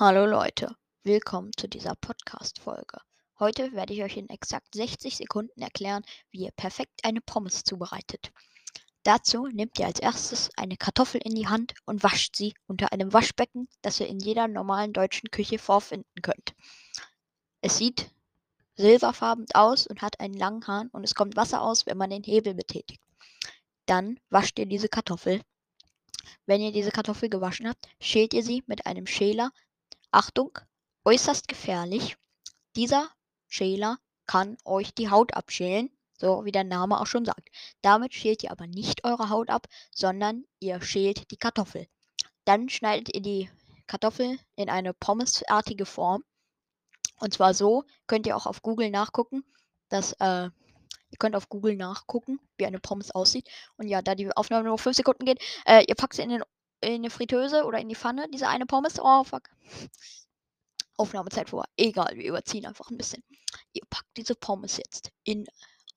Hallo Leute, willkommen zu dieser Podcast-Folge. Heute werde ich euch in exakt 60 Sekunden erklären, wie ihr perfekt eine Pommes zubereitet. Dazu nehmt ihr als erstes eine Kartoffel in die Hand und wascht sie unter einem Waschbecken, das ihr in jeder normalen deutschen Küche vorfinden könnt. Es sieht silberfarben aus und hat einen langen Hahn und es kommt Wasser aus, wenn man den Hebel betätigt. Dann wascht ihr diese Kartoffel. Wenn ihr diese Kartoffel gewaschen habt, schält ihr sie mit einem Schäler Achtung, äußerst gefährlich. Dieser Schäler kann euch die Haut abschälen, so wie der Name auch schon sagt. Damit schält ihr aber nicht eure Haut ab, sondern ihr schält die Kartoffel. Dann schneidet ihr die Kartoffel in eine pommesartige Form. Und zwar so, könnt ihr auch auf Google nachgucken, dass äh, Ihr könnt auf Google nachgucken, wie eine Pommes aussieht. Und ja, da die Aufnahme nur 5 Sekunden geht, äh, ihr packt sie in den in eine Fritteuse oder in die Pfanne, diese eine Pommes. Oh, fuck. Aufnahmezeit vor. Egal, wir überziehen einfach ein bisschen. Ihr packt diese Pommes jetzt in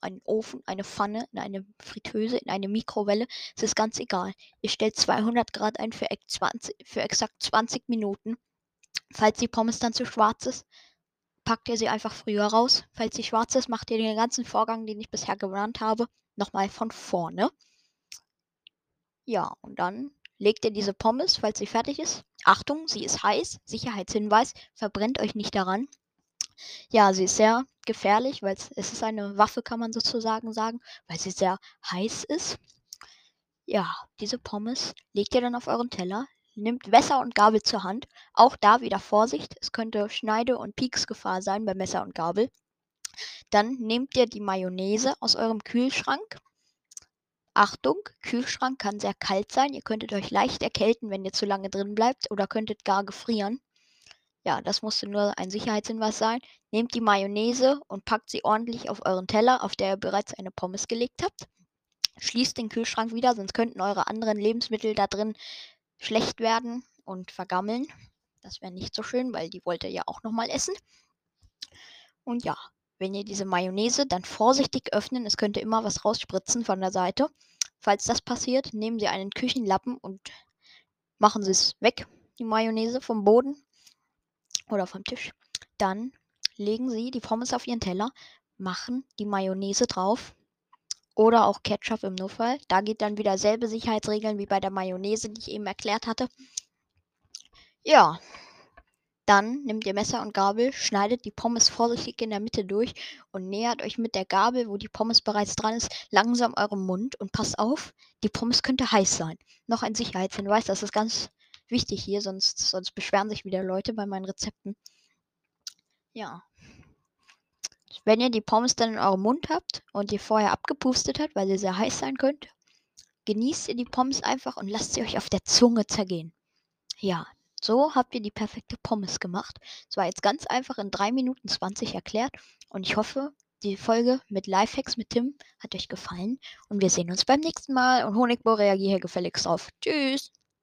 einen Ofen, eine Pfanne, in eine Fritteuse, in eine Mikrowelle. Es ist ganz egal. Ihr stellt 200 Grad ein für, 20, für exakt 20 Minuten. Falls die Pommes dann zu schwarz ist, packt ihr sie einfach früher raus. Falls sie schwarz ist, macht ihr den ganzen Vorgang, den ich bisher genannt habe, nochmal von vorne. Ja, und dann Legt ihr diese Pommes, falls sie fertig ist. Achtung, sie ist heiß. Sicherheitshinweis, verbrennt euch nicht daran. Ja, sie ist sehr gefährlich, weil es ist eine Waffe, kann man sozusagen sagen, weil sie sehr heiß ist. Ja, diese Pommes legt ihr dann auf euren Teller, nimmt Messer und Gabel zur Hand. Auch da wieder Vorsicht, es könnte Schneide- und Pieksgefahr sein bei Messer und Gabel. Dann nehmt ihr die Mayonnaise aus eurem Kühlschrank, Achtung, Kühlschrank kann sehr kalt sein. Ihr könntet euch leicht erkälten, wenn ihr zu lange drin bleibt oder könntet gar gefrieren. Ja, das musste nur ein Sicherheitshinweis sein. Nehmt die Mayonnaise und packt sie ordentlich auf euren Teller, auf der ihr bereits eine Pommes gelegt habt. Schließt den Kühlschrank wieder, sonst könnten eure anderen Lebensmittel da drin schlecht werden und vergammeln. Das wäre nicht so schön, weil die wollt ihr ja auch nochmal essen. Und ja, wenn ihr diese Mayonnaise dann vorsichtig öffnen, es könnte immer was rausspritzen von der Seite. Falls das passiert, nehmen Sie einen Küchenlappen und machen Sie es weg, die Mayonnaise vom Boden oder vom Tisch. Dann legen Sie die Pommes auf Ihren Teller, machen die Mayonnaise drauf oder auch Ketchup im Notfall. Da geht dann wieder selbe Sicherheitsregeln wie bei der Mayonnaise, die ich eben erklärt hatte. Ja, dann nehmt ihr Messer und Gabel, schneidet die Pommes vorsichtig in der Mitte durch und nähert euch mit der Gabel, wo die Pommes bereits dran ist, langsam eurem Mund und passt auf, die Pommes könnte heiß sein. Noch ein Sicherheitshinweis, das ist ganz wichtig hier, sonst, sonst beschweren sich wieder Leute bei meinen Rezepten. Ja. Wenn ihr die Pommes dann in eurem Mund habt und ihr vorher abgepustet habt, weil sie sehr heiß sein könnte, genießt ihr die Pommes einfach und lasst sie euch auf der Zunge zergehen. Ja, so habt ihr die perfekte Pommes gemacht. Es war jetzt ganz einfach in 3 Minuten 20 erklärt und ich hoffe, die Folge mit Lifehacks mit Tim hat euch gefallen und wir sehen uns beim nächsten Mal und Honigbo reagiere gefälligst drauf. Tschüss!